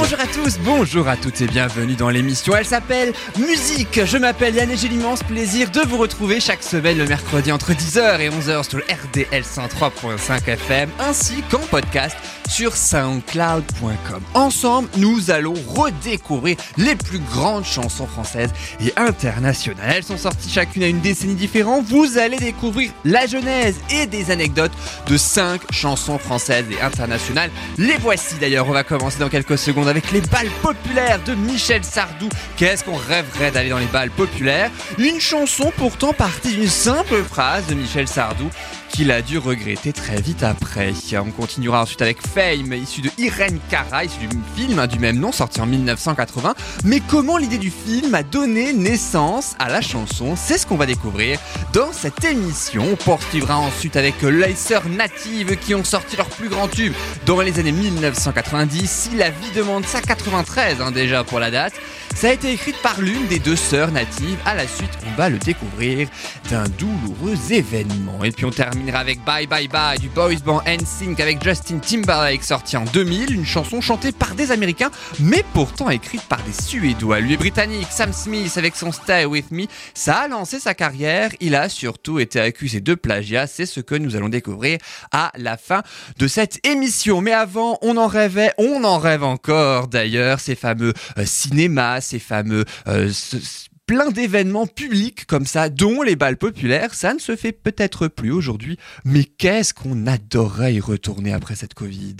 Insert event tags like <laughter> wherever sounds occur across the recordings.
Bonjour à tous, bonjour à toutes et bienvenue dans l'émission. Elle s'appelle Musique. Je m'appelle Yann et j'ai l'immense plaisir de vous retrouver chaque semaine le mercredi entre 10h et 11h sur le RDL 103.5 FM ainsi qu'en podcast sur soundcloud.com. Ensemble, nous allons redécouvrir les plus grandes chansons françaises et internationales. Elles sont sorties chacune à une décennie différente. Vous allez découvrir la genèse et des anecdotes de 5 chansons françaises et internationales. Les voici d'ailleurs. On va commencer dans quelques secondes avec les balles populaires de Michel Sardou. Qu'est-ce qu'on rêverait d'aller dans les balles populaires? Une chanson pourtant partie d'une simple phrase de Michel Sardou qu'il a dû regretter très vite après. On continuera ensuite avec Fame, issu de Irène Cara, issu du film hein, du même nom, sorti en 1980. Mais comment l'idée du film a donné naissance à la chanson? C'est ce qu'on va découvrir dans cette émission. On poursuivra ensuite avec les sœurs natives qui ont sorti leur plus grand tube dans les années 1990. Si la vie demande ça, 93 hein, déjà pour la date. Ça a été écrit par l'une des deux sœurs natives. À la suite, on va le découvrir d'un douloureux événement. Et puis on terminera avec Bye Bye Bye du boys band NSYNC avec Justin Timberlake sorti en 2000, une chanson chantée par des Américains mais pourtant écrite par des Suédois. Lui britannique, Sam Smith avec son Stay With Me, ça a lancé sa carrière. Il a surtout été accusé de plagiat. C'est ce que nous allons découvrir à la fin de cette émission. Mais avant, on en rêvait, on en rêve encore d'ailleurs, ces fameux euh, cinémas, ces fameux euh, plein d'événements publics comme ça, dont les balles populaires, ça ne se fait peut-être plus aujourd'hui, mais qu'est-ce qu'on adorerait y retourner après cette Covid?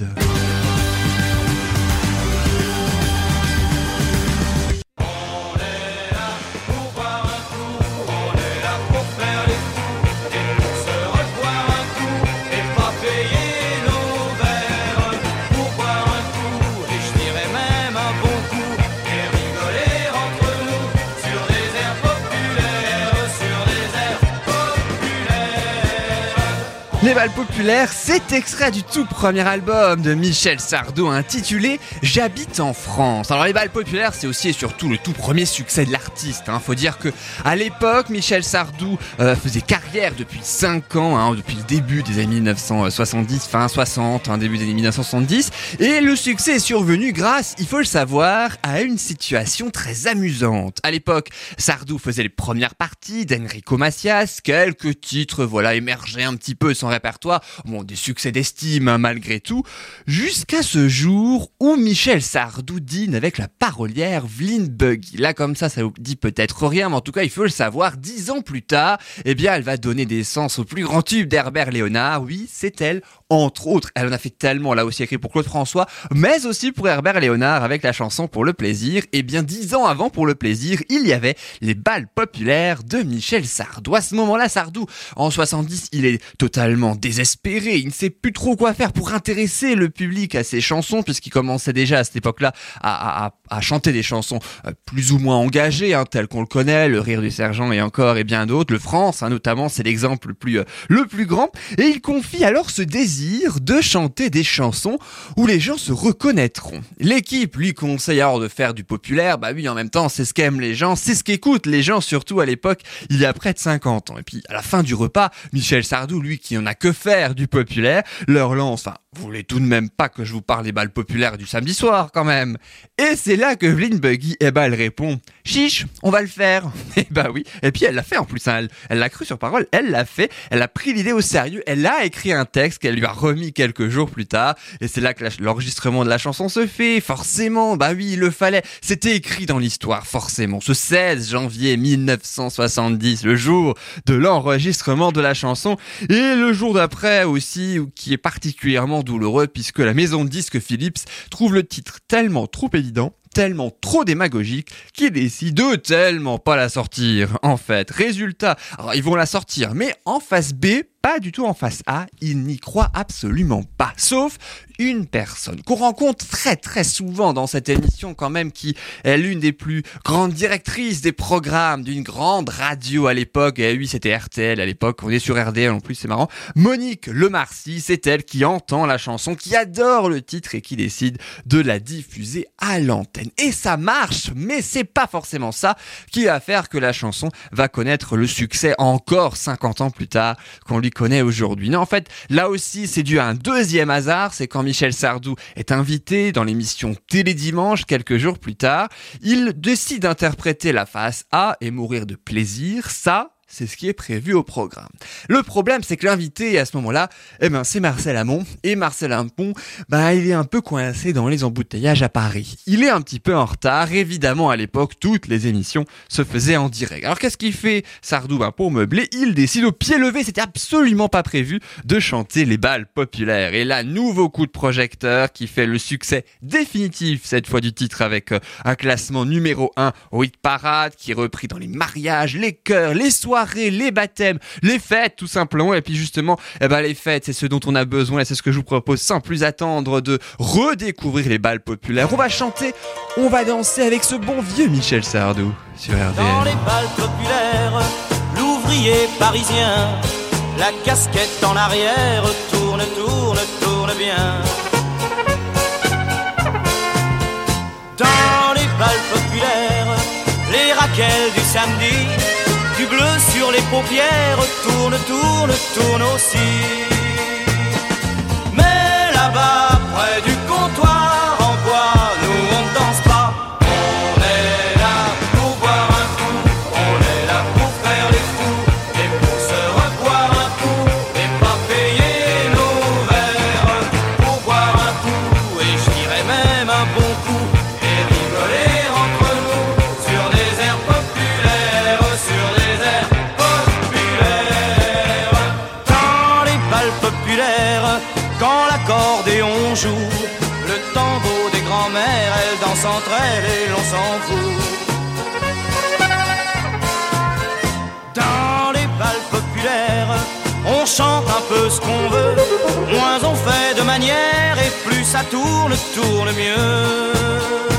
Les balles populaires, c'est extrait du tout premier album de Michel Sardou intitulé J'habite en France. Alors les balles populaires, c'est aussi et surtout le tout premier succès de l'artiste. Hein. Faut dire que à l'époque, Michel Sardou euh, faisait carrière depuis 5 ans, hein, depuis le début des années 1970, fin 60, hein, début des années 1970. Et le succès est survenu grâce, il faut le savoir, à une situation très amusante. À l'époque, Sardou faisait les premières parties d'Enrico Macias, quelques titres voilà émergeaient un petit peu sans répertoire, bon, des succès d'estime hein, malgré tout, jusqu'à ce jour où Michel Sardou dîne avec la parolière Vlyn Buggy. Là, comme ça, ça vous dit peut-être rien, mais en tout cas, il faut le savoir, dix ans plus tard, eh bien, elle va donner naissance au plus grand tube d'Herbert Léonard. Oui, c'est elle, entre autres. Elle en a fait tellement, là aussi écrit pour Claude François, mais aussi pour Herbert Léonard avec la chanson Pour le plaisir. Et bien, dix ans avant Pour le plaisir, il y avait les balles populaires de Michel Sardou. À ce moment-là, Sardou, en 70, il est totalement désespéré. Il ne sait plus trop quoi faire pour intéresser le public à ses chansons, puisqu'il commençait déjà à cette époque-là à, chanter des chansons euh, plus ou moins engagées, hein, telles qu'on le connaît, Le Rire du Sergent et encore et bien d'autres. Le France, hein, notamment, c'est l'exemple le plus, euh, le plus grand. Et il confie alors ce désir de chanter des chansons où les gens se reconnaîtront. L'équipe lui conseille alors de faire du populaire. Bah oui, en même temps, c'est ce qu'aiment les gens, c'est ce qu'écoutent les gens, surtout à l'époque, il y a près de 50 ans. Et puis, à la fin du repas, Michel Sardou, lui, qui en a que faire du populaire, leur lance, vous voulez tout de même pas que je vous parle des balles populaires du samedi soir, quand même. Et c'est là que Vlyn Buggy, eh ben, elle répond, chiche, on va le faire. <laughs> Et bah oui. Et puis elle l'a fait en plus, hein. elle l'a cru sur parole, elle l'a fait, elle a pris l'idée au sérieux, elle a écrit un texte qu'elle lui a remis quelques jours plus tard. Et c'est là que l'enregistrement de la chanson se fait, forcément. Bah oui, il le fallait. C'était écrit dans l'histoire, forcément. Ce 16 janvier 1970, le jour de l'enregistrement de la chanson. Et le jour d'après aussi, qui est particulièrement douloureux puisque la maison de disques Philips trouve le titre tellement trop évident tellement trop démagogique qu'ils décident de tellement pas la sortir. En fait, résultat, alors ils vont la sortir, mais en face B, pas du tout en face A, ils n'y croient absolument pas. Sauf une personne qu'on rencontre très très souvent dans cette émission quand même, qui est l'une des plus grandes directrices des programmes d'une grande radio à l'époque. Et oui, c'était RTL à l'époque, on est sur RDL en plus, c'est marrant. Monique Lemarcy, c'est elle qui entend la chanson, qui adore le titre et qui décide de la diffuser à l'antenne. Et ça marche, mais c'est pas forcément ça qui va faire que la chanson va connaître le succès encore 50 ans plus tard qu'on lui connaît aujourd'hui. Non, en fait, là aussi, c'est dû à un deuxième hasard, c'est quand Michel Sardou est invité dans l'émission Télédimanche quelques jours plus tard, il décide d'interpréter la face A et mourir de plaisir. Ça, c'est ce qui est prévu au programme. Le problème, c'est que l'invité à ce moment-là, eh ben, c'est Marcel Amont. Et Marcel Amont, bah, il est un peu coincé dans les embouteillages à Paris. Il est un petit peu en retard. Évidemment, à l'époque, toutes les émissions se faisaient en direct. Alors, qu'est-ce qu'il fait, Sardou? Ben, pour il décide au pied levé, c'était absolument pas prévu, de chanter les balles populaires. Et là, nouveau coup de projecteur qui fait le succès définitif, cette fois du titre, avec euh, un classement numéro 1 au hit parade, qui est repris dans les mariages, les chœurs, les soirées, les baptêmes, les fêtes tout simplement. Et puis justement, eh ben, les fêtes, c'est ce dont on a besoin et c'est ce que je vous propose sans plus attendre de redécouvrir les balles populaires. On va chanter, on va danser avec ce bon vieux Michel Sardou sur RDL. Dans les balles populaires, l'ouvrier parisien, la casquette en arrière, tourne, tourne, tourne bien. Dans les balles populaires, les raquelles du samedi, du bleu sur les paupières, tourne, tourne, tourne aussi. Mais là-bas, près du chante un peu ce qu'on veut, moins on fait de manière et plus ça tourne, tourne mieux.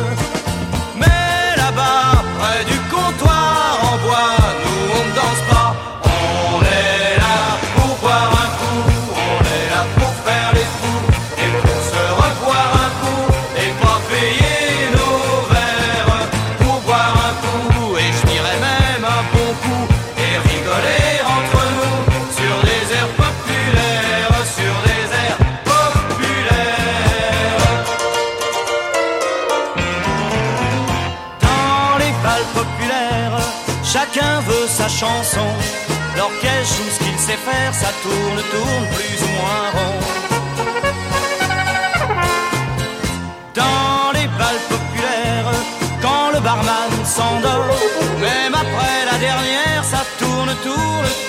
Ça tourne, tourne plus ou moins rond. Dans les balles populaires, quand le barman s'endort, même après la dernière, ça tourne, tourne, tourne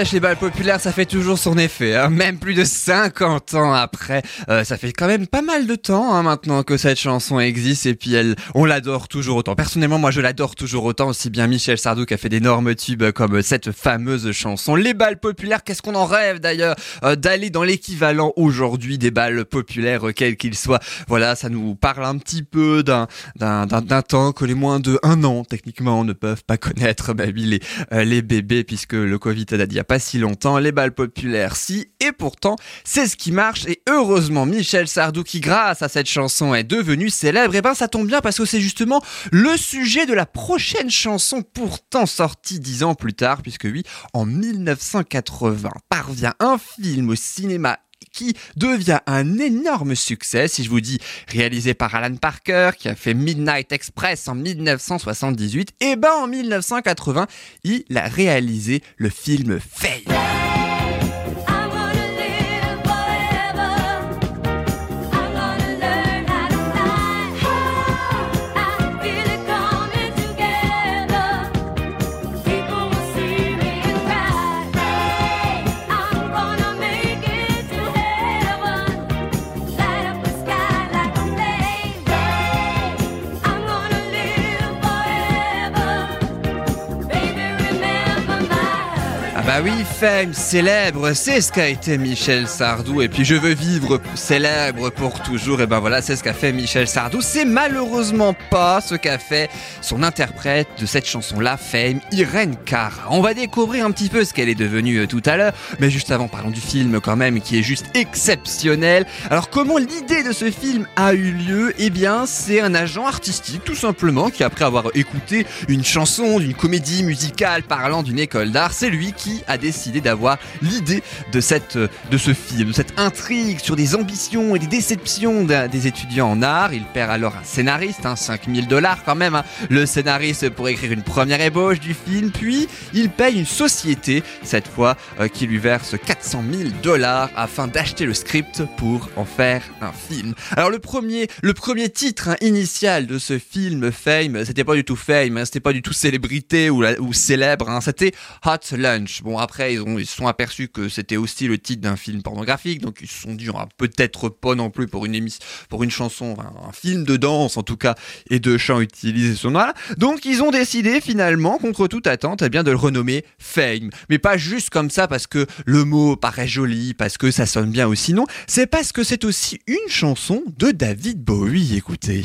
n'empêche, les balles populaires, ça fait toujours son effet, hein. même plus de 50 ans après. Euh, ça fait quand même pas mal de temps hein, maintenant que cette chanson existe et puis elle, on l'adore toujours autant. Personnellement, moi je l'adore toujours autant, aussi bien Michel Sardou qui a fait d'énormes tubes comme cette fameuse chanson. Les balles populaires, qu'est-ce qu'on en rêve d'ailleurs euh, d'aller dans l'équivalent aujourd'hui des balles populaires, euh, quels qu'ils soient. Voilà, ça nous parle un petit peu d'un d'un temps que les moins de un an techniquement ne peuvent pas connaître. Bah oui, les euh, les bébés puisque le Covid a pas si longtemps, les balles populaires si et pourtant c'est ce qui marche et heureusement Michel Sardou qui grâce à cette chanson est devenu célèbre et ben ça tombe bien parce que c'est justement le sujet de la prochaine chanson pourtant sortie dix ans plus tard puisque oui en 1980 parvient un film au cinéma qui devient un énorme succès, si je vous dis réalisé par Alan Parker, qui a fait Midnight Express en 1978, et ben en 1980, il a réalisé le film Faye. Bah oui, fame, célèbre, c'est ce qu'a été Michel Sardou. Et puis je veux vivre célèbre pour toujours. Et ben voilà, c'est ce qu'a fait Michel Sardou. C'est malheureusement pas ce qu'a fait son interprète de cette chanson-là, Fame, Irène Cara. On va découvrir un petit peu ce qu'elle est devenue euh, tout à l'heure. Mais juste avant, parlons du film quand même, qui est juste exceptionnel. Alors comment l'idée de ce film a eu lieu? Eh bien, c'est un agent artistique, tout simplement, qui après avoir écouté une chanson d'une comédie musicale parlant d'une école d'art, c'est lui qui a décidé d'avoir l'idée de cette de ce film, de cette intrigue sur des ambitions et des déceptions des étudiants en art. Il perd alors un scénariste, hein, 5000 dollars quand même, hein, le scénariste pour écrire une première ébauche du film, puis il paye une société, cette fois, euh, qui lui verse 400 000 dollars afin d'acheter le script pour en faire un film. Alors le premier, le premier titre hein, initial de ce film Fame, c'était pas du tout Fame, hein, c'était pas du tout célébrité ou, célèbre, hein, c'était Hot Lunch. Après ils ont ils se sont aperçus que c'était aussi le titre d'un film pornographique, donc ils se sont dit on va peut-être pas non plus pour une émission, pour une chanson, un film de danse en tout cas et de chant utiliser ce nom-là. Donc ils ont décidé finalement contre toute attente eh bien de le renommer Fame, mais pas juste comme ça parce que le mot paraît joli, parce que ça sonne bien aussi non, c'est parce que c'est aussi une chanson de David Bowie. Écoutez.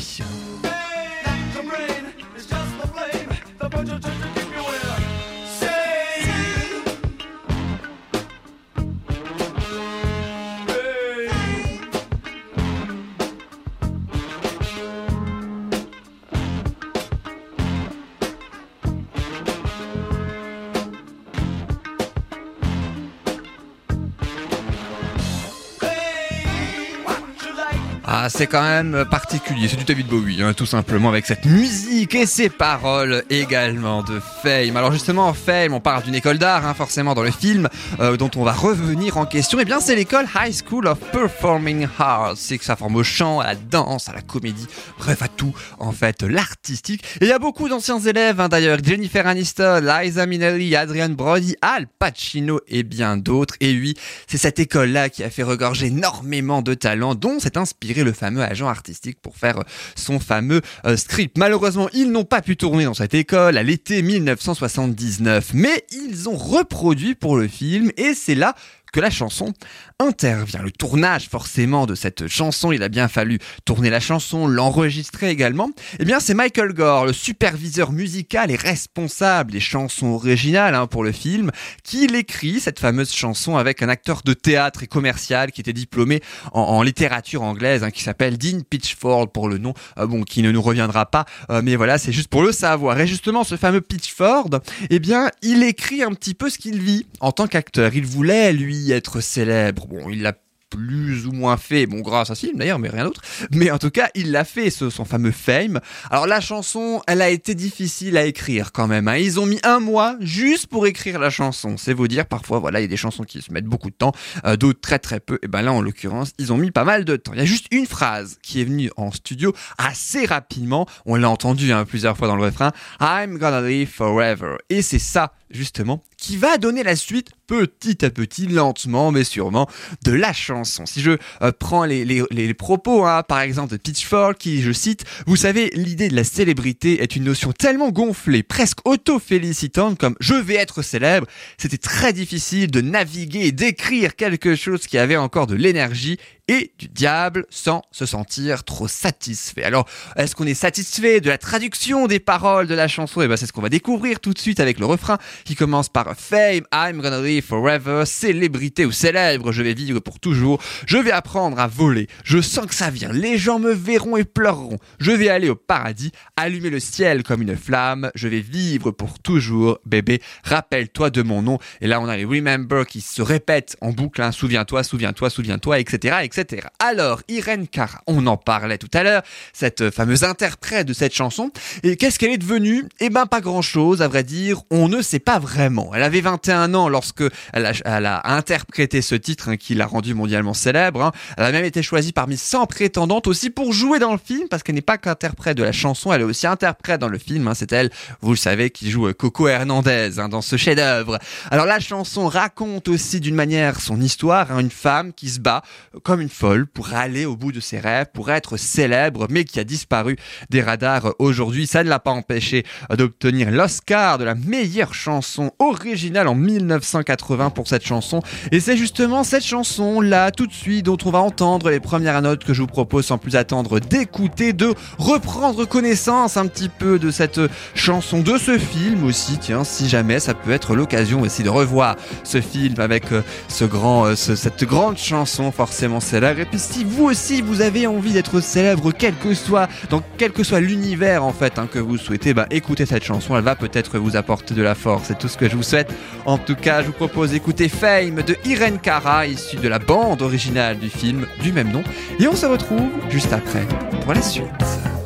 Ah, c'est quand même particulier, c'est du David Bowie, hein, tout simplement, avec cette musique et ces paroles également de Fame. Alors justement, Fame, on parle d'une école d'art, hein, forcément, dans le film, euh, dont on va revenir en question. Eh bien, c'est l'école High School of Performing Arts. C'est que ça forme au chant, à la danse, à la comédie, bref, à tout, en fait, l'artistique. Et il y a beaucoup d'anciens élèves, hein, d'ailleurs, Jennifer Aniston, Liza Minnelli, Adrian Brody, Al Pacino et bien d'autres. Et oui, c'est cette école-là qui a fait regorger énormément de talents, dont s'est inspiré le fameux agent artistique pour faire euh, son fameux euh, script. Malheureusement, ils n'ont pas pu tourner dans cette école à l'été 1979, mais ils ont reproduit pour le film et c'est là que la chanson intervient. Le tournage forcément de cette chanson, il a bien fallu tourner la chanson, l'enregistrer également. Eh bien c'est Michael Gore, le superviseur musical et responsable des chansons originales hein, pour le film, qui l'écrit cette fameuse chanson avec un acteur de théâtre et commercial qui était diplômé en, littérature anglaise, hein, qui s'appelle Dean Pitchford pour le nom, euh, bon qui ne nous reviendra pas, euh, mais voilà c'est juste pour le savoir. Et justement ce fameux Pitchford, eh bien il écrit un petit peu ce qu'il vit en tant qu'acteur. Il voulait lui être célèbre Bon, il l'a plus ou moins fait, bon grâce à ce film d'ailleurs, mais rien d'autre. Mais en tout cas, il l'a fait, son fameux Fame. Alors la chanson, elle a été difficile à écrire quand même. Hein. Ils ont mis un mois juste pour écrire la chanson. C'est vous dire, parfois, voilà, il y a des chansons qui se mettent beaucoup de temps, euh, d'autres très très peu. Et ben là, en l'occurrence, ils ont mis pas mal de temps. Il y a juste une phrase qui est venue en studio assez rapidement. On l'a entendu hein, plusieurs fois dans le refrain. I'm gonna live forever. Et c'est ça justement, qui va donner la suite petit à petit, lentement mais sûrement, de la chanson. Si je euh, prends les, propos, hein, par exemple de Pitchfork, qui, je cite, vous savez, l'idée de la célébrité est une notion tellement gonflée, presque auto-félicitante comme je vais être célèbre, c'était très difficile de naviguer et d'écrire quelque chose qui avait encore de l'énergie et du diable sans se sentir trop satisfait. Alors, est-ce qu'on est satisfait de la traduction des paroles de la chanson? Et eh ben, c'est ce qu'on va découvrir tout de suite avec le refrain qui commence par Fame, I'm gonna live forever, célébrité ou célèbre, je vais vivre pour toujours, je vais apprendre à voler, je sens que ça vient, les gens me verront et pleureront, je vais aller au paradis, allumer le ciel comme une flamme, je vais vivre pour toujours, bébé, rappelle-toi de mon nom. Et là, on a les Remember qui se répètent en boucle, hein. souviens-toi, souviens-toi, souviens-toi, etc., etc. Alors, Irène Cara, on en parlait tout à l'heure, cette fameuse interprète de cette chanson, et qu'est-ce qu'elle est devenue? Eh ben, pas grand-chose, à vrai dire, on ne sait pas vraiment. Elle avait 21 ans lorsque elle a, interprété ce titre hein, qui l'a rendu mondialement célèbre. Hein. Elle a même été choisie parmi 100 prétendantes aussi pour jouer dans le film, parce qu'elle n'est pas qu'interprète de la chanson, elle est aussi interprète dans le film. Hein. C'est elle, vous le savez, qui joue Coco Hernandez dans ce chef-d'œuvre. Alors la chanson raconte aussi d'une manière son histoire, une femme qui se bat comme une folle pour aller au bout de ses rêves, pour être célèbre, mais qui a disparu des radars aujourd'hui. Ça ne l'a pas empêché d'obtenir l'Oscar de la meilleure chanson originale en 1980 pour cette chanson. Et c'est justement cette chanson là, tout de suite, dont on va entendre les premières notes que je vous propose sans plus attendre d'écouter, de reprendre connaissance un petit peu de cette chanson, de ce film aussi. Tiens, si jamais ça peut être l'occasion aussi de revoir ce film avec ce grand, ce- cette grande chanson forcément Et puis si vous aussi vous avez envie d'être célèbre, quel que soit, dans quel que soit l'univers en fait hein, que vous souhaitez, bah écoutez cette chanson, elle va peut-être vous apporter de la force. C'est tout ce que je vous souhaite. En tout cas, je vous propose d'écouter Fame de Irene Cara, issue de la bande originale du film du même nom. Et on se retrouve juste après pour la suite.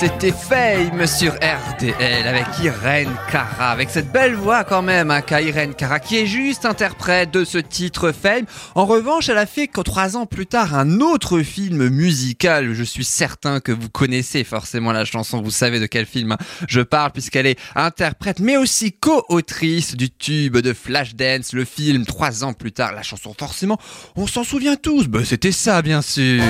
C'était Fame sur RDL avec Irène Cara, avec cette belle voix quand même, hein, qu'a Irène Cara, qui est juste interprète de ce titre Fame. En revanche, elle a fait que trois ans plus tard un autre film musical. Je suis certain que vous connaissez forcément la chanson, vous savez de quel film je parle, puisqu'elle est interprète, mais aussi co-autrice du tube de Flashdance, le film trois ans plus tard. La chanson, forcément, on s'en souvient tous. Bah, c'était ça, bien sûr.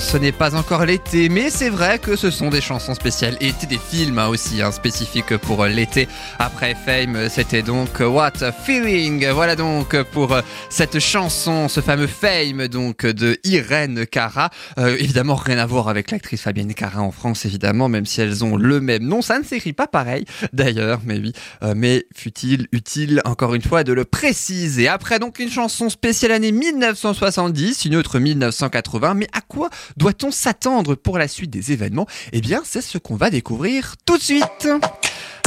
Ce n'est pas encore l'été, mais c'est vrai que ce sont des chansons spéciales et des films aussi hein, spécifiques pour l'été. Après Fame, c'était donc What a Feeling. Voilà donc pour cette chanson, ce fameux Fame donc de Irène Cara. Euh, évidemment, rien à voir avec l'actrice Fabienne Cara en France, évidemment, même si elles ont le même nom. Ça ne s'écrit pas pareil, d'ailleurs, mais oui. Euh, mais fut-il utile, encore une fois, de le préciser. Après donc une chanson spéciale année 1970, une autre 1980. Mais à quoi doit-on s'attendre pour la suite des événements? Eh bien, c'est ce qu'on va découvrir tout de suite.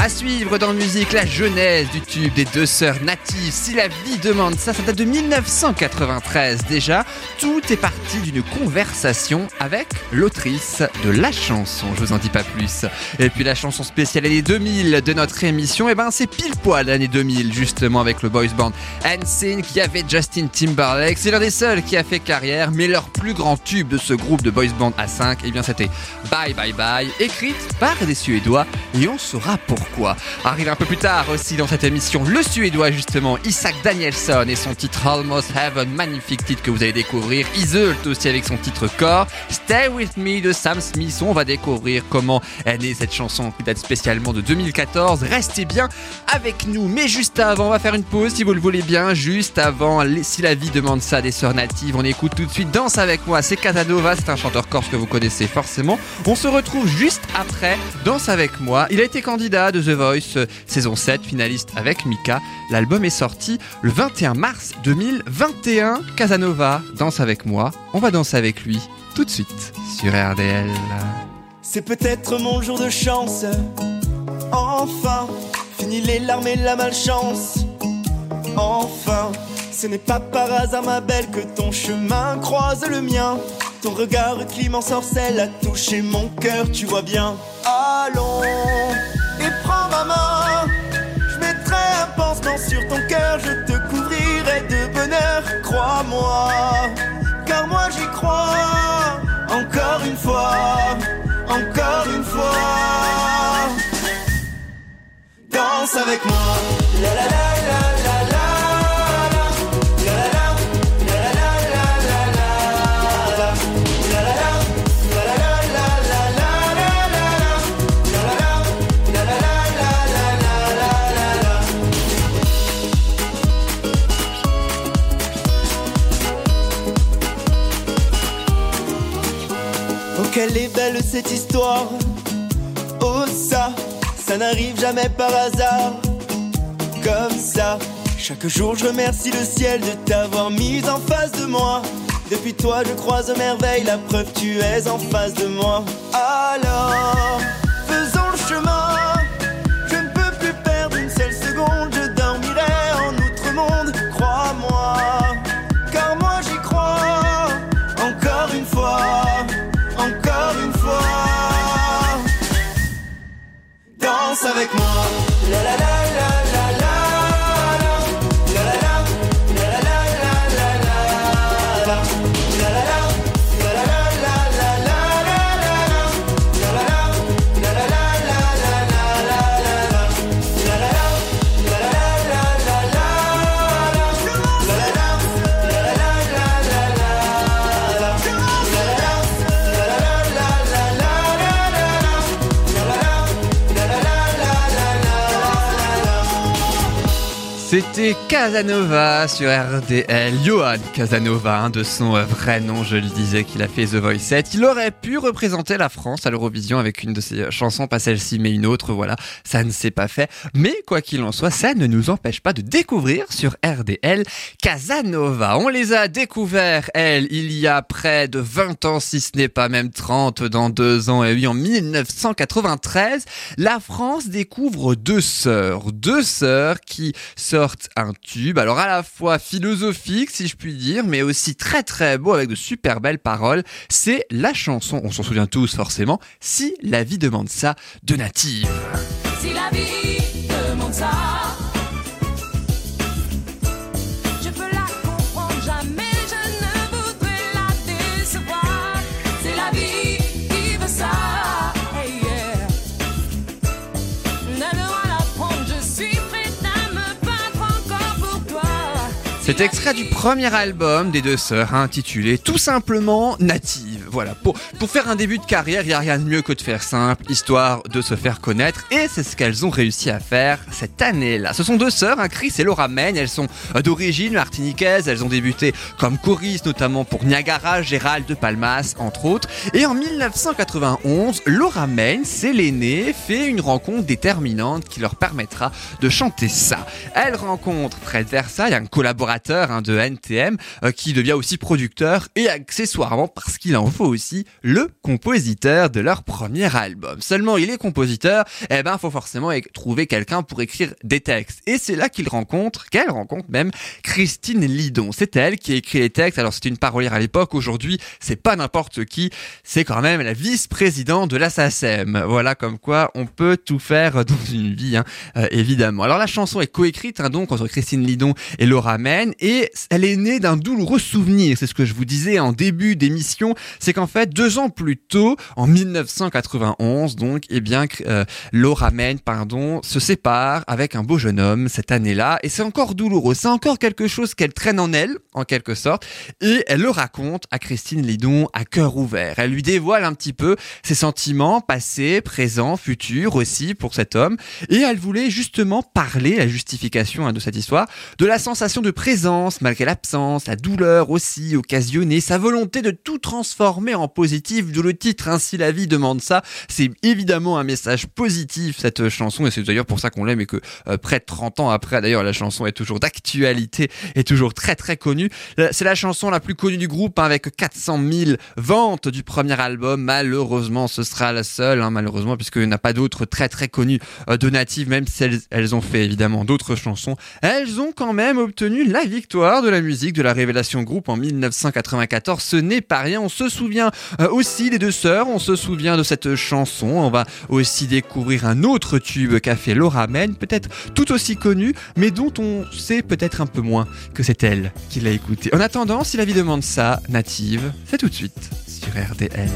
À suivre dans musique la genèse du tube des deux sœurs natives. Si la vie demande ça, ça date de 1993 déjà. Tout est parti d'une conversation avec l'autrice de la chanson. Je vous en dis pas plus. Et puis la chanson spéciale année 2000 de notre émission, eh ben c'est pile poil l'année 2000 justement avec le boys band NSYNC qui avait Justin Timberlake. C'est l'un des seuls qui a fait carrière, mais leur plus grand tube de ce groupe de boys band à 5, eh bien c'était Bye Bye Bye, écrite par des Suédois et on saura pourquoi. Arrive un peu plus tard aussi dans cette émission le Suédois justement Isaac Danielson et son titre Almost Heaven, magnifique titre que vous allez découvrir. Iseult aussi avec son titre Core. Stay With Me de Sam Smith, on va découvrir comment est née cette chanson qui date spécialement de 2014. Restez bien avec nous, mais juste avant, on va faire une pause si vous le voulez bien. Juste avant, si la vie demande ça des sœurs natives, on écoute tout de suite Danse avec moi. C'est Casanova, c'est un chanteur corse que vous connaissez forcément. On se retrouve juste après Danse avec moi. Il a été candidat de The Voice euh, saison 7, finaliste avec Mika. L'album est sorti le 21 mars 2021. Casanova, danse avec moi. On va danser avec lui tout de suite sur RDL. C'est peut-être mon jour de chance. Enfin, fini les larmes et la malchance. Enfin, ce n'est pas par hasard, ma belle, que ton chemin croise le mien. Ton regard clim sorcelle a touché mon cœur, tu vois bien. Allons Je mettrai un pansement sur ton cœur, je te couvrirai de bonheur, crois-moi. Car moi j'y crois, encore une fois, encore une fois. Danse avec moi, cette histoire. Oh ça, ça n'arrive jamais par hasard. Comme ça, chaque jour je remercie le ciel de t'avoir mise en face de moi. Depuis toi je croise merveille, la preuve tu es en face de moi. Alors, C'était Casanova sur RDL. Johan Casanova, de son euh, vrai nom, je le disais, qu'il a fait The Voice 7. Il aurait pu représenter la France à l'Eurovision avec une de ses euh, chansons, pas celle-ci, mais une autre. Voilà, ça ne s'est pas fait. Mais quoi qu'il en soit, ça ne nous empêche pas de découvrir sur RDL Casanova. On les a découverts, elles, il y a près de 20 ans, si ce n'est pas même 30, dans deux ans. Et oui, en 1993, la France découvre deux sœurs. Deux sœurs qui sortent un tube, alors à la fois philosophique si je puis dire, mais aussi très très beau avec de super belles paroles. C'est la chanson, on s'en souvient tous forcément, Si la vie demande ça de Native. Cet extrait du premier album des deux sœurs intitulé tout simplement Native. Voilà, pour, faire un début de carrière, il n'y a rien de mieux que de faire simple, histoire de se faire connaître, et c'est ce qu'elles ont réussi à faire cette année-là. Ce sont deux sœurs, hein, Chris et Laura Main, elles sont euh, d'origine martiniquaise, elles ont débuté comme choristes, notamment pour Niagara, Gérald de Palmas, entre autres, et en 1991, Laura Main, c'est l'aînée, fait une rencontre déterminante qui leur permettra de chanter ça. Elle rencontre de Versailles un collaborateur hein, de NTM euh, qui devient aussi producteur et accessoirement parce qu'il en faut aussi le compositeur de leur premier album. Seulement il est compositeur, eh ben faut forcément trouver quelqu'un pour écrire des textes. Et c'est là qu'il rencontre, qu'elle rencontre même Christine Lidon. C'est elle qui écrit les textes. Alors c'était une parolière à l'époque. Aujourd'hui c'est pas n'importe qui. C'est quand même la vice-présidente de la SACEM. Voilà comme quoi on peut tout faire dans une vie, hein, euh, évidemment. Alors la chanson est coécrite hein, donc entre Christine Lidon et Laura Men et elle est née d'un douloureux souvenir. C'est ce que je vous disais en début d'émission. C'est qu'en fait deux ans plus tôt, en 1991, donc, eh bien, euh, Laura Men, pardon, se sépare avec un beau jeune homme cette année-là et c'est encore douloureux. C'est encore quelque chose qu'elle traîne en elle, en quelque sorte, et elle le raconte à Christine Lidon à cœur ouvert. Elle lui dévoile un petit peu ses sentiments passés, présents, futurs aussi pour cet homme et elle voulait justement parler, la justification hein, de cette histoire, de la sensation de présence malgré l'absence, la douleur aussi occasionnée, sa volonté de tout transformer en positif, d'où le titre Ainsi la vie demande ça. C'est évidemment un message positif cette chanson et c'est d'ailleurs pour ça qu'on l'aime et que euh, près de 30 ans après d'ailleurs la chanson est toujours d'actualité et toujours très très connue. Euh, C'est la chanson la plus connue du groupe hein, avec 400 000 ventes du premier album. Malheureusement ce sera la seule hein, malheureusement puisqu'il n'y en a pas d'autres très très connues euh, de Native même si elles, ont fait évidemment d'autres chansons. Elles ont quand même obtenu la victoire de la musique de la Révélation Group en 1994. Ce n'est pas rien. On se souvient euh, aussi des deux sœurs. On se souvient de cette chanson. On va aussi découvrir un autre tube qu'a fait Laura Men, peut-être tout aussi connu, mais dont on sait peut-être un peu moins que c'est elle qui l'a écouté. En attendant, si la vie demande ça, Native, c'est tout de suite sur RDL.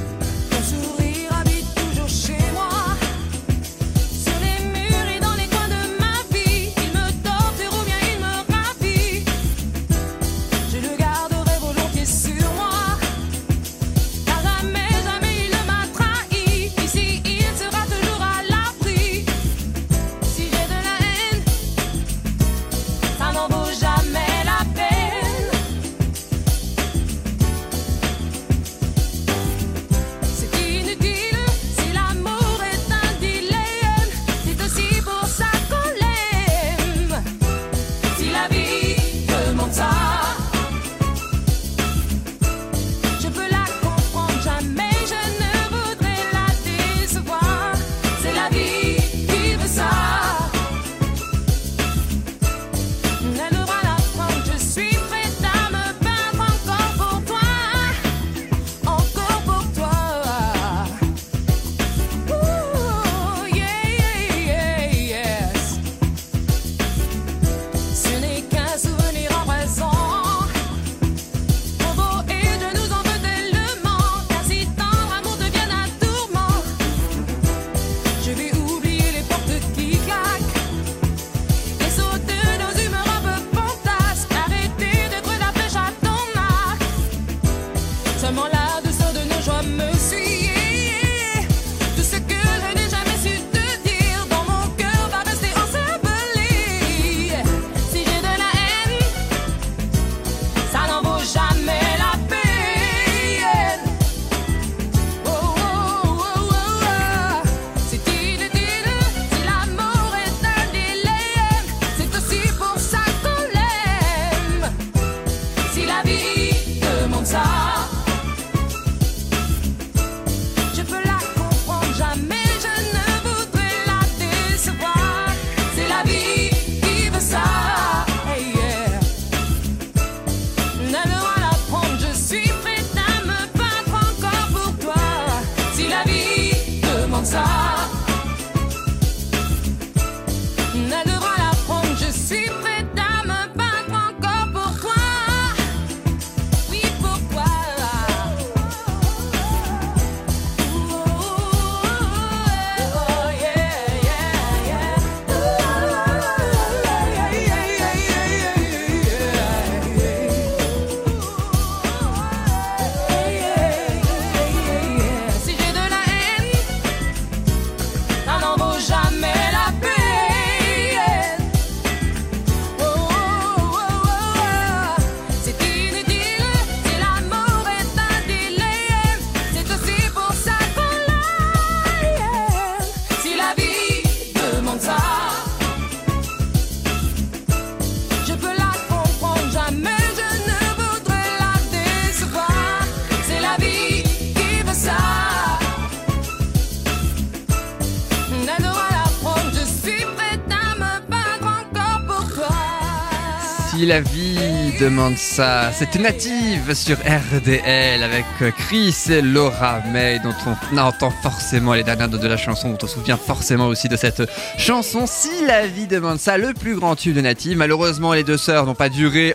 Demande ça, c'était native sur RDL avec Chris et Laura May dont on entend forcément les dernières notes de la chanson, on se souvient forcément aussi de cette chanson. Si la vie demande ça, le plus grand tube de native. Malheureusement, les deux sœurs n'ont pas duré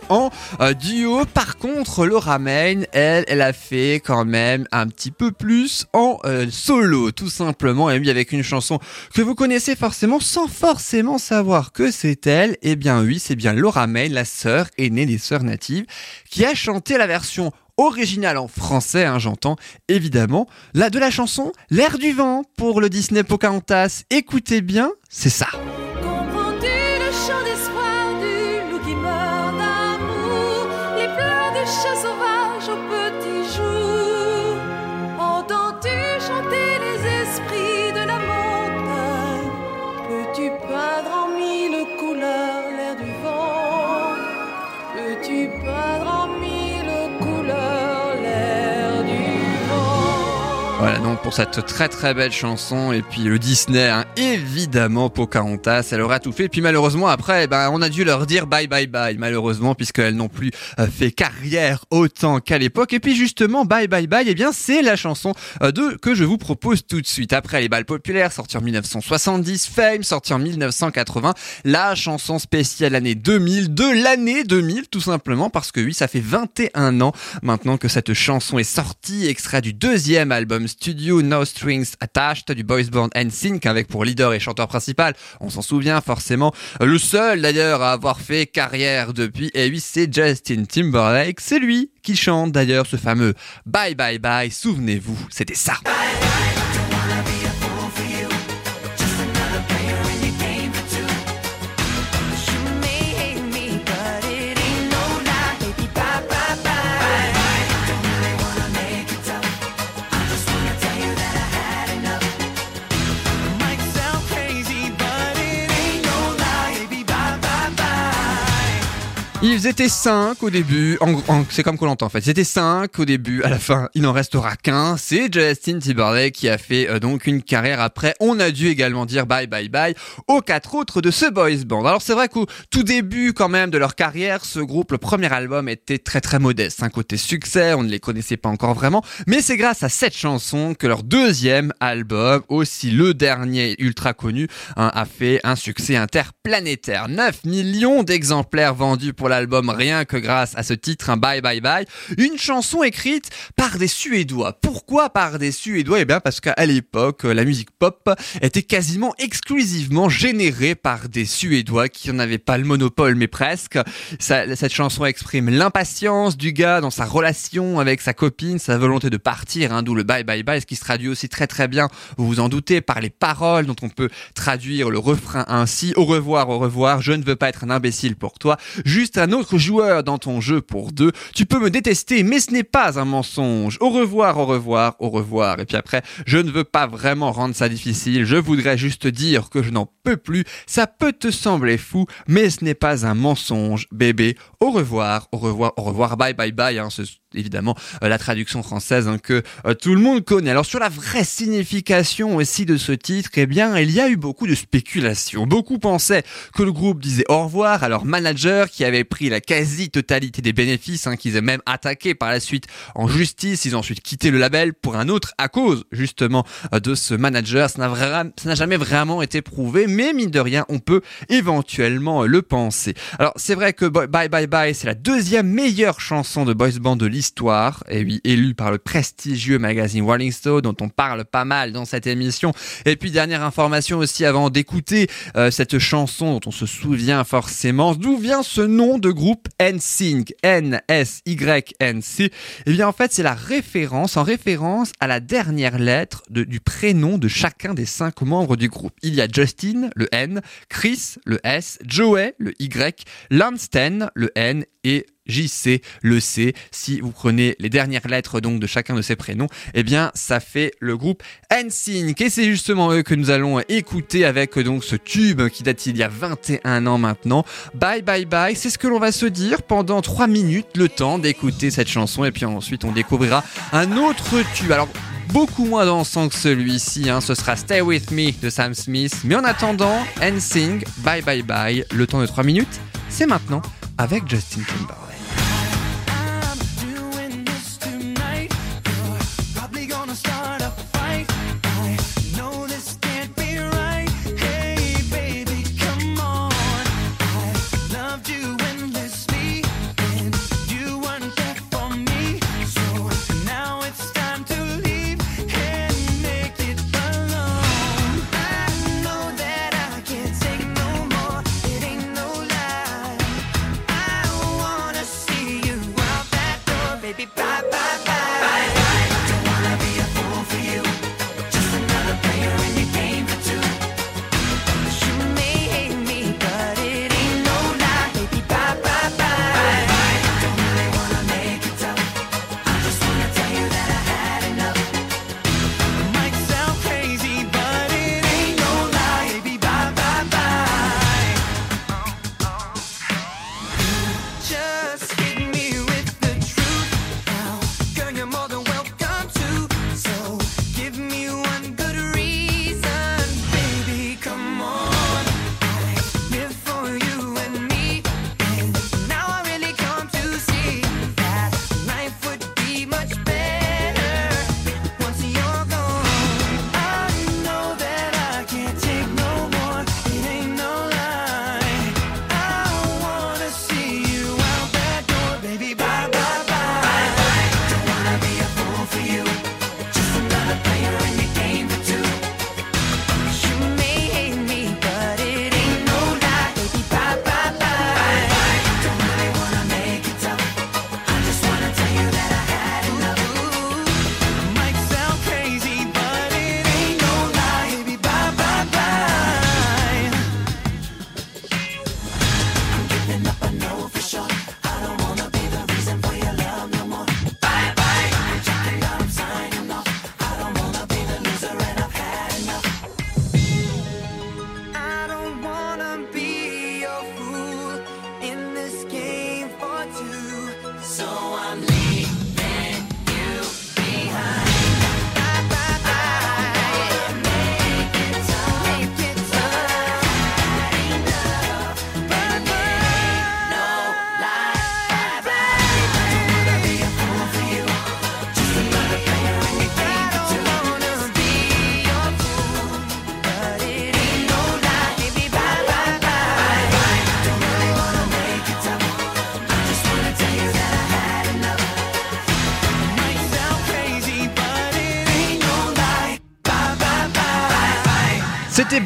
euh, duo. Par contre, Laura May, elle, elle a fait quand même un petit peu plus en euh, solo, tout simplement. Et oui, avec une chanson que vous connaissez forcément sans forcément savoir que c'est elle. Eh bien oui, c'est bien Laura May, la sœur aînée des sœurs natives, qui a chanté la version originale en français, hein, j'entends, évidemment, la de la chanson L'air du vent pour le Disney Pocahontas. Écoutez bien, c'est ça. Cette très très belle chanson. Et puis le Disney hein, évidemment Pocahontas elle aura tout fait. Puis malheureusement après ben on a dû leur dire bye bye bye malheureusement puisqu'elles n'ont plus euh, fait carrière autant qu'à l'époque. Et puis justement bye bye bye eh bien c'est la chanson euh, de que je vous propose tout de suite. Après les balles populaires sortie en 1970 Fame sortie en 1980 la chanson spéciale année 2000 de l'année 2000 tout simplement parce que oui ça fait 21 ans maintenant que cette chanson est sortie extrait du deuxième album studio No Strings Attached du boys band NSYNC avec pour leader et chanteur principal, on s'en souvient forcément, le seul d'ailleurs à avoir fait carrière depuis, et oui c'est Justin Timberlake, c'est lui qui chante d'ailleurs ce fameux Bye Bye Bye, souvenez-vous, c'était ça. E Ils étaient 5 au début, c'est comme qu'on l'entend en fait, ils étaient 5 au début, à la fin il n'en restera qu'un, c'est Justin Timberlake qui a fait euh, donc une carrière après, on a dû également dire bye bye bye aux quatre autres de ce boys band. Alors c'est vrai qu'au tout début quand même de leur carrière, ce groupe, le premier album était très très modeste, un côté succès, on ne les connaissait pas encore vraiment, mais c'est grâce à cette chanson que leur deuxième album, aussi le dernier ultra connu, hein, a fait un succès interplanétaire. 9 millions d'exemplaires vendus pour l'album rien que grâce à ce titre, un Bye Bye Bye. Une chanson écrite par des Suédois. Pourquoi par des Suédois? Eh bien parce qu'à l'époque, la musique pop était quasiment exclusivement générée par des Suédois qui n'en avaient pas le monopole, mais presque. Ça- cette chanson exprime l'impatience du gars dans sa relation avec sa copine, sa volonté de partir, hein, d'où le Bye Bye Bye, ce qui se traduit aussi très très bien, vous vous en doutez, par les paroles dont on peut traduire le refrain ainsi. Au revoir, au revoir, je ne veux pas être un imbécile pour toi, juste un autre joueur dans ton jeu pour deux. Tu peux me détester, mais ce n'est pas un mensonge. Au revoir, au revoir, au revoir. Et puis après, je ne veux pas vraiment rendre ça difficile, je voudrais juste dire que je n'en peux plus. Ça peut te sembler fou, mais ce n'est pas un mensonge, bébé. Au revoir, au revoir, au revoir, bye bye bye. Hein, évidemment euh, la traduction française hein, que euh, tout le monde connaît. Alors sur la vraie signification aussi de ce titre, eh bien il y a eu beaucoup de spéculations. Beaucoup pensaient que le groupe disait au revoir à leur manager qui avait pris la quasi-totalité des bénéfices, hein, qu'ils avaient même attaqué par la suite en justice. Ils ont ensuite quitté le label pour un autre à cause justement euh, de ce manager. Ça n'a jamais vraiment été prouvé, mais mine de rien, on peut éventuellement le penser. Alors c'est vrai que Bye Bye Bye, c'est la deuxième meilleure chanson de boys band de l'histoire, et oui, élue par le prestigieux magazine Rolling Stone, dont on parle pas mal dans cette émission. Et puis dernière information aussi avant d'écouter euh, cette chanson dont on se souvient forcément, d'où vient ce nom de groupe NSYNC, N-S-Y-N-C Eh bien en fait c'est la référence, en référence à la dernière lettre du prénom de chacun des cinq membres du groupe. Il y a Justin, le N, Chris, le S, Joey, le Y, Lanston, le N et JC, le C. Si vous prenez les dernières lettres donc de chacun de ces prénoms, eh bien ça fait le groupe NSYNC et c'est justement eux que nous allons écouter avec donc ce tube qui date il y a 21 ans maintenant. Bye bye bye, c'est ce que l'on va se dire pendant 3 minutes, le temps d'écouter cette chanson et puis ensuite on découvrira un autre tube. Alors beaucoup moins dansant que celui-ci, hein, ce sera Stay With Me de Sam Smith, mais en attendant, NSYNC, bye bye bye, le temps de 3 minutes, c'est maintenant avec Justin Timberlake.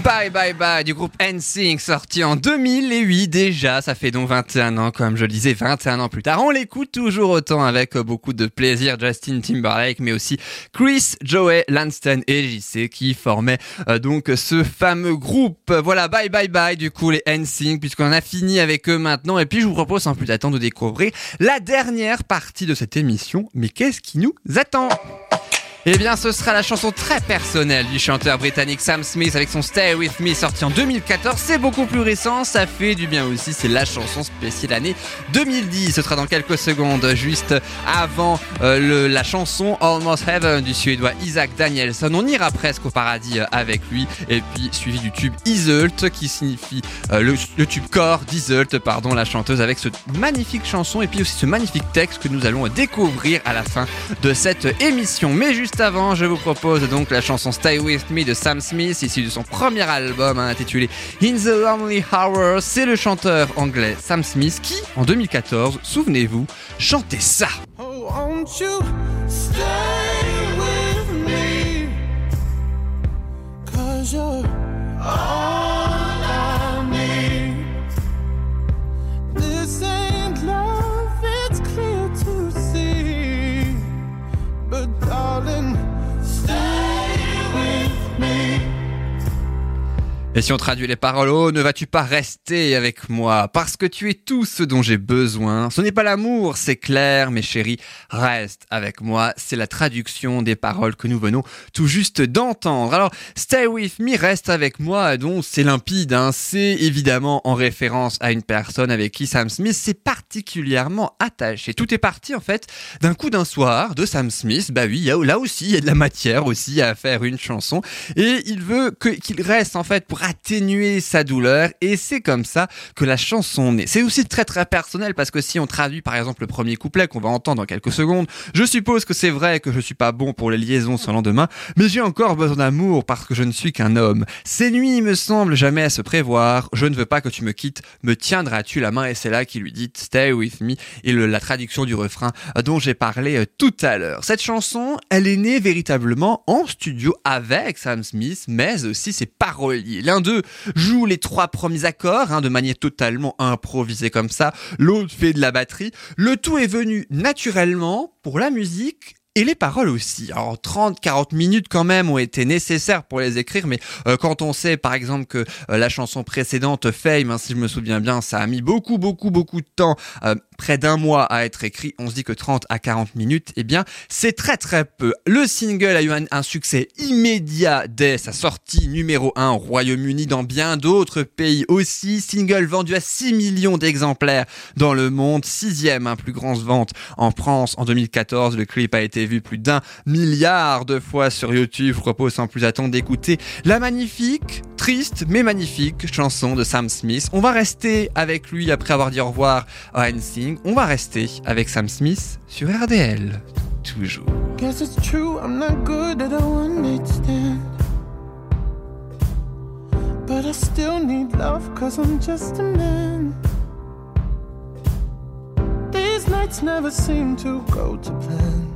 Bye Bye Bye du groupe NSYNC sorti en 2008 déjà, ça fait donc 21 ans comme je le disais, 21 ans plus tard. On l'écoute toujours autant avec beaucoup de plaisir Justin Timberlake mais aussi Chris, Joey, Lanston et JC qui formaient euh, donc ce fameux groupe. Voilà Bye Bye Bye du coup les NSYNC puisqu'on a fini avec eux maintenant et puis je vous propose sans plus attendre de découvrir la dernière partie de cette émission. Mais qu'est-ce qui nous attend? Eh bien, ce sera la chanson très personnelle du chanteur britannique Sam Smith avec son Stay With Me sorti en 2014. C'est beaucoup plus récent, ça fait du bien aussi. C'est la chanson spéciale année 2010. Ce sera dans quelques secondes, juste avant euh, la chanson Almost Heaven du suédois Isaac Danielson. On ira presque au paradis euh, avec lui. Et puis, suivi du tube Iseult qui signifie euh, le, tube corps d'Iseult, pardon, la chanteuse avec cette magnifique chanson et puis aussi ce magnifique texte que nous allons découvrir à la fin de cette émission. Mais juste avant, je vous propose donc la chanson Stay With Me de Sam Smith, issue de son premier album hein, intitulé In the Lonely Hours. C'est le chanteur anglais Sam Smith qui, en 2014, souvenez-vous, chantait ça. Oh, you stay with me? Cause you're all Et si on traduit les paroles, oh, ne vas-tu pas rester avec moi? Parce que tu es tout ce dont j'ai besoin. Ce n'est pas l'amour, c'est clair, mes chéris. Reste avec moi. C'est la traduction des paroles que nous venons tout juste d'entendre. Alors, Stay With Me, reste avec moi, donc c'est limpide. Hein. C'est évidemment en référence à une personne avec qui Sam Smith s'est particulièrement attaché. Tout est parti, en fait, d'un coup d'un soir de Sam Smith. Bah oui, là aussi, il y a de la matière aussi à faire une chanson. Et il veut qu'il reste, en fait, pour atténuer sa douleur et c'est comme ça que la chanson naît. C'est aussi très très personnel parce que si on traduit par exemple le premier couplet qu'on va entendre dans quelques secondes, je suppose que c'est vrai que je suis pas bon pour les liaisons sans lendemain, mais j'ai encore besoin d'amour parce que je ne suis qu'un homme. Ces nuits me semblent jamais à se prévoir, je ne veux pas que tu me quittes, me tiendras-tu la main? Et c'est là qu'il lui dit Stay with me et la traduction du refrain dont j'ai parlé euh, tout à l'heure. Cette chanson, elle est née véritablement en studio avec Sam Smith, mais aussi ses paroliers. D'eux joue les trois premiers accords hein, de manière totalement improvisée comme ça, l'autre fait de la batterie. Le tout est venu naturellement pour la musique et les paroles aussi. Alors 30, 40 minutes quand même ont été nécessaires pour les écrire, mais euh, quand on sait par exemple que euh, la chanson précédente, Fame, hein, si je me souviens bien, ça a mis beaucoup, beaucoup, beaucoup de temps, euh, près d'un mois à être écrit, on se dit que 30 à 40 minutes, eh bien c'est très très peu. Le single a eu un, un succès immédiat dès sa sortie numéro 1 au Royaume-Uni, dans bien d'autres pays aussi. Single vendu à 6 millions d'exemplaires dans le monde, sixième hein, plus grande vente en France en 2014. Le clip a été vu plus d'un milliard de fois sur YouTube. Je propose sans plus attendre d'écouter la magnifique, triste mais magnifique chanson de Sam Smith. On va rester avec lui après avoir dit au revoir à NSYNC. On va rester avec Sam Smith sur RDL. Toujours. Guess it's true, I'm not good at a one stand. But I still need love, cause I'm just a man. These nights never seem to go to plan.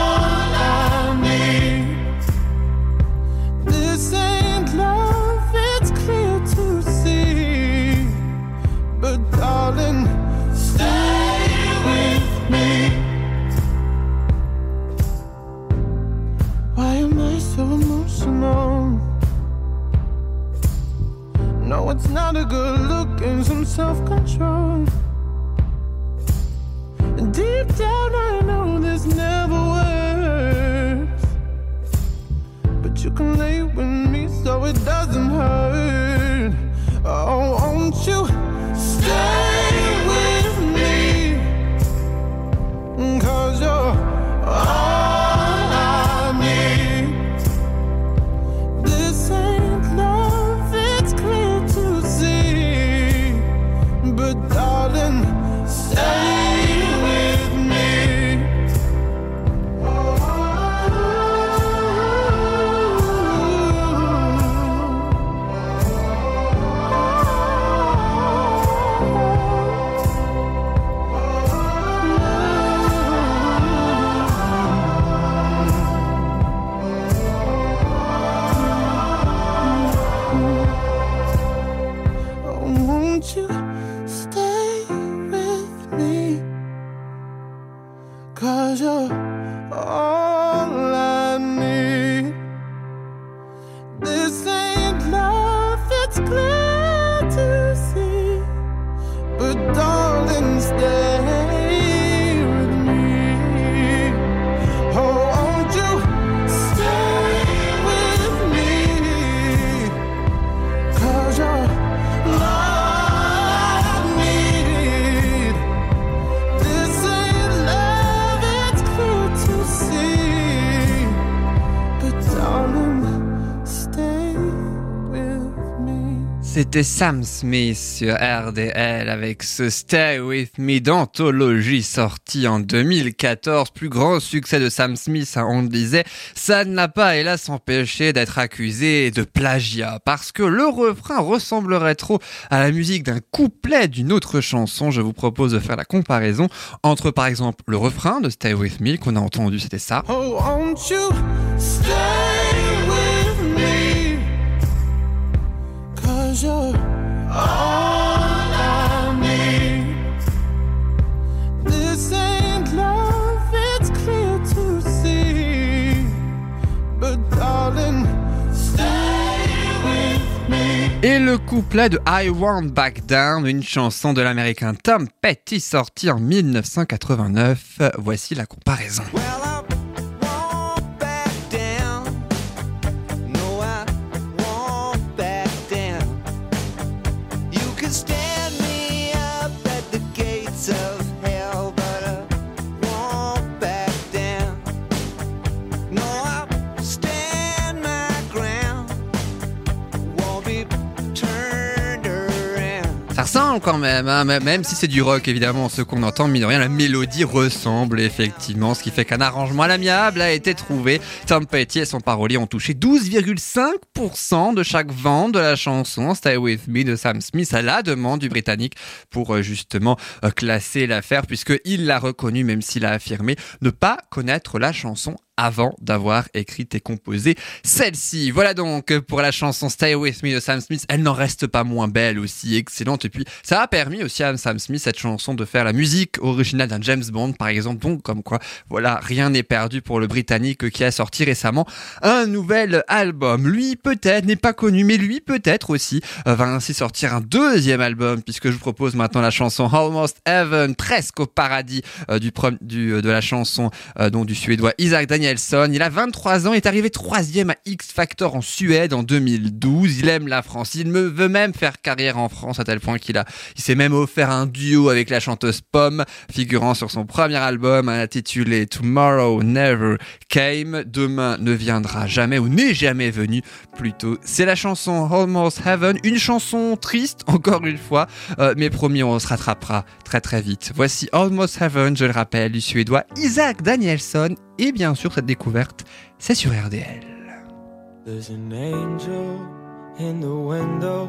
C'était Sam Smith sur RDL avec ce Stay With Me d'anthologie sorti en 2014. Plus grand succès de Sam Smith, hein, on le disait. Ça ne l'a pas, hélas, empêché d'être accusé de plagiat parce que le refrain ressemblerait trop à la musique d'un couplet d'une autre chanson. Je vous propose de faire la comparaison entre, par exemple, le refrain de Stay With Me qu'on a entendu, c'était ça. Oh, won't you stay Et le couplet de I Want Back Down, une chanson de l'américain Tom Petty sortie en 1989. Voici la comparaison. さん quand même, hein, même si c'est du rock évidemment, ce qu'on entend, mine de rien, la mélodie ressemble effectivement, ce qui fait qu'un arrangement à l'amiable a été trouvé. Tom Petty et son parolier ont touché 12,5% de chaque vente de la chanson Stay With Me de Sam Smith à la demande du Britannique pour euh, justement euh, classer l'affaire, puisqu'il l'a reconnu, même s'il a affirmé ne pas connaître la chanson avant d'avoir écrit et composé celle-ci. Voilà donc pour la chanson Stay With Me de Sam Smith. Elle n'en reste pas moins belle, aussi excellente. Et puis, ça a permis aussi à Sam Smith, cette chanson, de faire la musique originale d'un James Bond, par exemple. Donc, comme quoi, voilà, rien n'est perdu pour le Britannique qui a sorti récemment un nouvel album. Lui, peut-être, n'est pas connu, mais lui, peut-être aussi, euh, va ainsi sortir un deuxième album, puisque je vous propose maintenant la chanson Almost Heaven, presque au paradis euh, du, euh, de la chanson euh, du suédois Isaac Danielson. Il a 23 ans, est arrivé troisième à X Factor en Suède en 2012. Il aime la France. Il me veut même faire carrière en France à tel point qu'il a, il s'est même offert un duo avec la chanteuse Pomme, figurant sur son premier album intitulé Tomorrow Never Came. Demain ne viendra jamais ou n'est jamais venu plutôt. C'est la chanson Almost Heaven, une chanson triste encore une fois, euh, mais promis on se rattrapera très très vite. Voici Almost Heaven, je le rappelle, du suédois Isaac Danielson et bien sûr cette découverte, c'est sur RDL. There's an angel in the window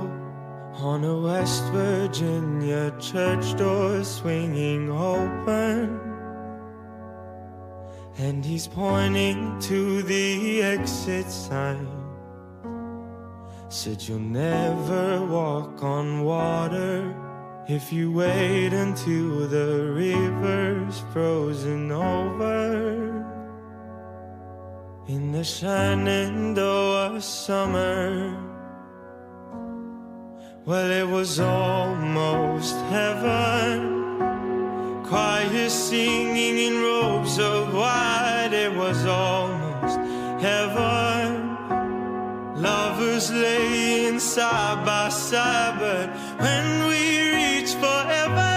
on a West Virginia church door swinging open. And he's pointing to the exit sign. Said you'll never walk on water if you wait until the river's frozen over. In the Shenandoah summer, well, it was almost heaven. Choir singing in robes of white, it was almost heaven. Lovers laying side by side, but when we reach forever,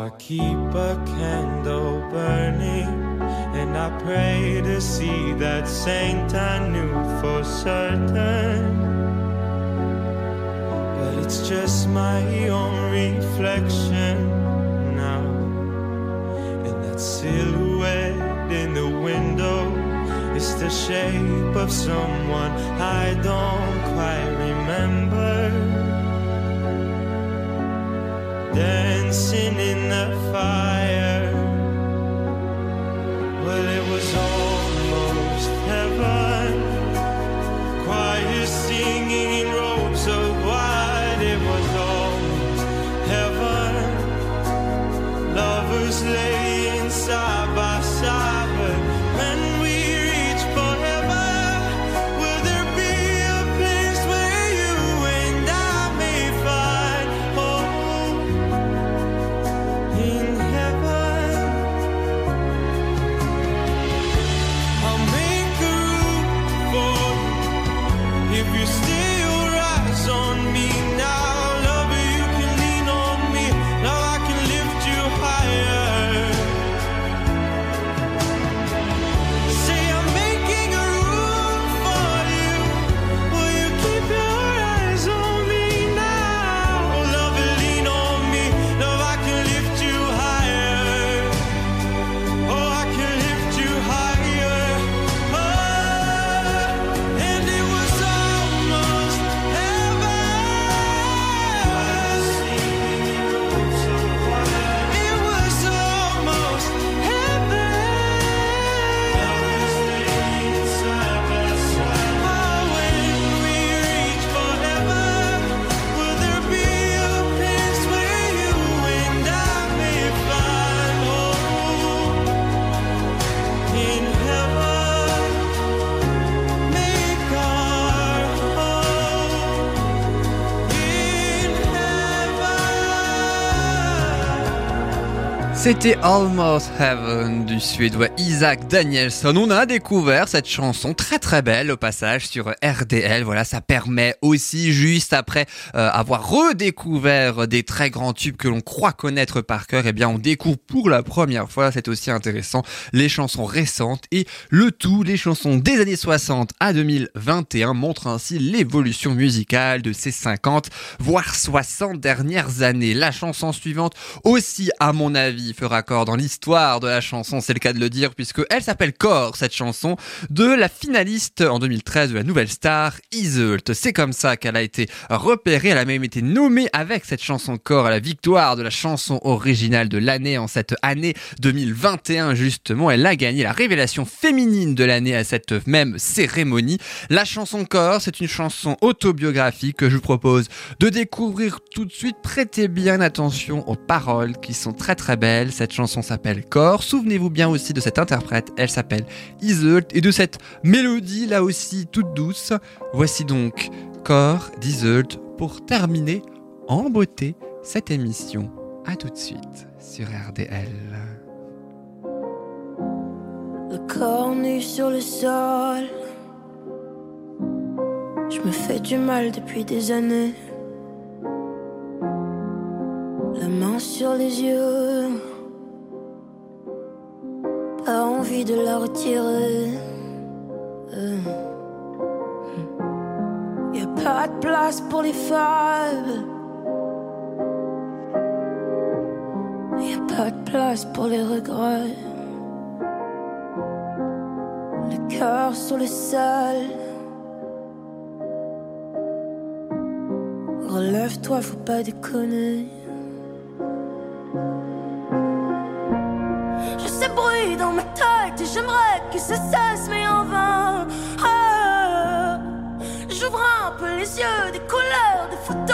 I keep a candle burning, and I pray to see that saint I knew for certain. But it's just my own reflection now. And that silhouette in the window is the shape of someone I don't quite remember. Dancing in the fire. Well, it was almost C'était Almost Heaven du suédois Isaac Danielson. On a découvert cette chanson très très belle au passage sur RDL. Voilà, ça permet aussi juste après euh, avoir redécouvert des très grands tubes que l'on croit connaître par cœur, eh bien on découvre pour la première fois, c'est aussi intéressant, les chansons récentes et le tout, les chansons des années 60 à 2021 montrent ainsi l'évolution musicale de ces 50 voire 60 dernières années. La chanson suivante aussi à mon avis fera corps dans l'histoire de la chanson, c'est le cas de le dire, puisque elle s'appelle Corps, cette chanson, de la finaliste en 2013 de la nouvelle star, Iseult. C'est comme ça qu'elle a été repérée, elle a même été nommée avec cette chanson Corps à la victoire de la chanson originale de l'année en cette année 2021 justement. Elle a gagné la révélation féminine de l'année à cette même cérémonie. La chanson Corps, c'est une chanson autobiographique que je vous propose de découvrir tout de suite. Prêtez bien attention aux paroles qui sont très très belles. Cette chanson s'appelle Corps. Souvenez-vous bien aussi de cette interprète. Elle s'appelle Iseult et de cette mélodie là aussi toute douce. Voici donc Corps d'Iseult pour terminer en beauté cette émission. À tout de suite sur RDL. Le corps nu sur le sol. Je me fais du mal depuis des années. La main sur les yeux. De la retirer. Euh. Y a pas de place pour les femmes. Y a pas de place pour les regrets. Le cœur sur le sol. Relève-toi, faut pas déconner. Dans ma tête et j'aimerais que ça cesse, mais en vain. Ah, J'ouvre un peu les yeux, des couleurs, des photos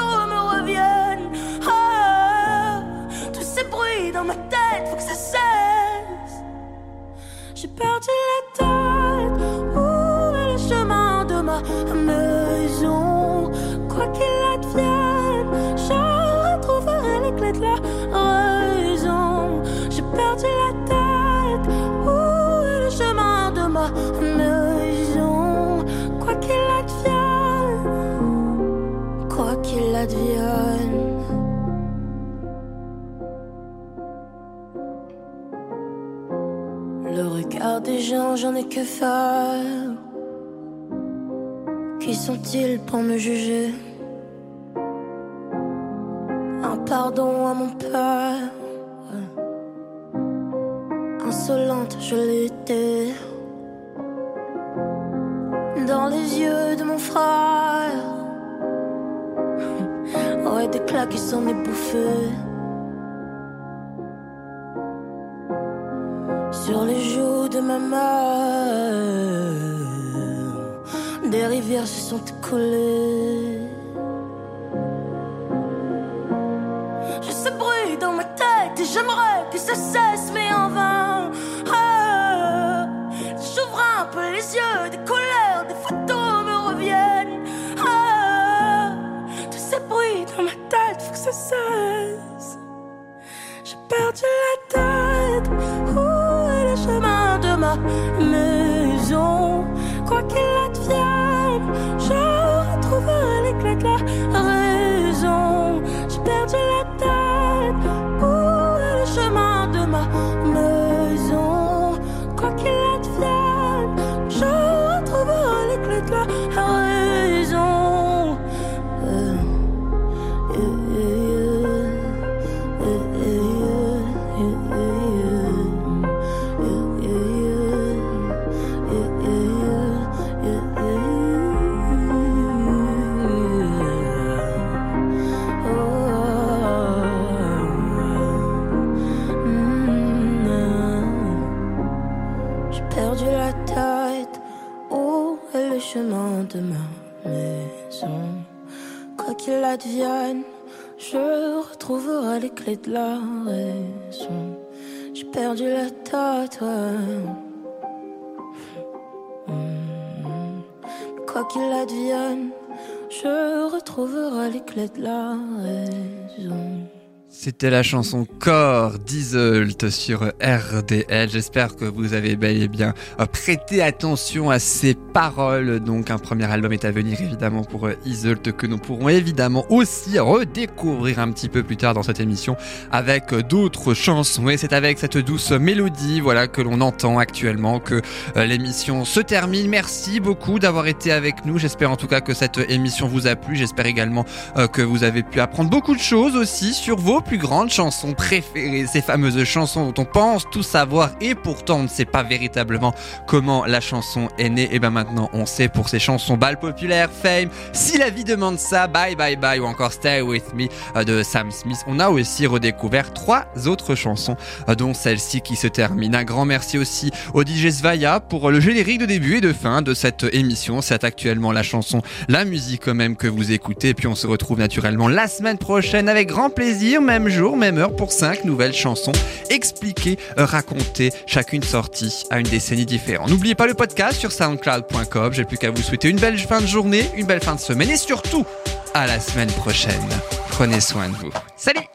j'en ai que faire. Qui sont-ils pour me juger? Un pardon à mon père. Insolente, je l'étais. Dans les yeux de mon frère. <laughs> Ouais, des claques qui s'en est. Sur les de ma mère, des rivières se sont écoulées. Je sais bruit dans ma tête et j'aimerais que ça cesse, mais en vain. Ah, J'ouvre un peu les yeux, des couleurs, des photos me reviennent. Ah, tous ces bruits dans ma tête, faut que ça cesse. J'ai perdu la maison? Quoi qu'il advienne, je retrouverai les clés de la raison. J'ai perdu la tête. Hmm. Quoi qu'il advienne, je retrouverai les clés de la raison. C'était la chanson Corps d'Isolt sur RDL. J'espère que vous avez bel et bien euh, prêté attention à ces paroles. Donc un premier album est à venir évidemment pour euh, Isolt que nous pourrons évidemment aussi redécouvrir un petit peu plus tard dans cette émission avec euh, d'autres chansons. Et c'est avec cette douce mélodie voilà que l'on entend actuellement que l'émission se termine. Merci beaucoup d'avoir été avec nous. J'espère en tout cas que cette émission vous a plu. J'espère également que vous avez pu apprendre beaucoup de choses aussi sur vos plus grandes chansons ces fameuses chansons dont on pense tout savoir et pourtant on ne sait pas véritablement comment la chanson est née. Et ben maintenant on sait pour ces chansons balles populaires, Fame, Si la vie demande ça, Bye Bye Bye ou encore Stay With Me euh, de Sam Smith. On a aussi redécouvert trois autres chansons euh, dont celle-ci qui se termine. Un grand merci aussi au DJ Svaya pour le générique de début et de fin de cette émission. C'est actuellement la chanson, la musique quand même que vous écoutez. Et puis on se retrouve naturellement la semaine prochaine avec grand plaisir, même jour, même heure pour cinq nouvelles chansons expliquées, racontées, chacune sortie à une décennie différente. N'oubliez pas le podcast sur soundcloud.com. J'ai plus qu'à vous souhaiter une belle fin de journée, une belle fin de semaine et surtout à la semaine prochaine. Prenez soin de vous. Salut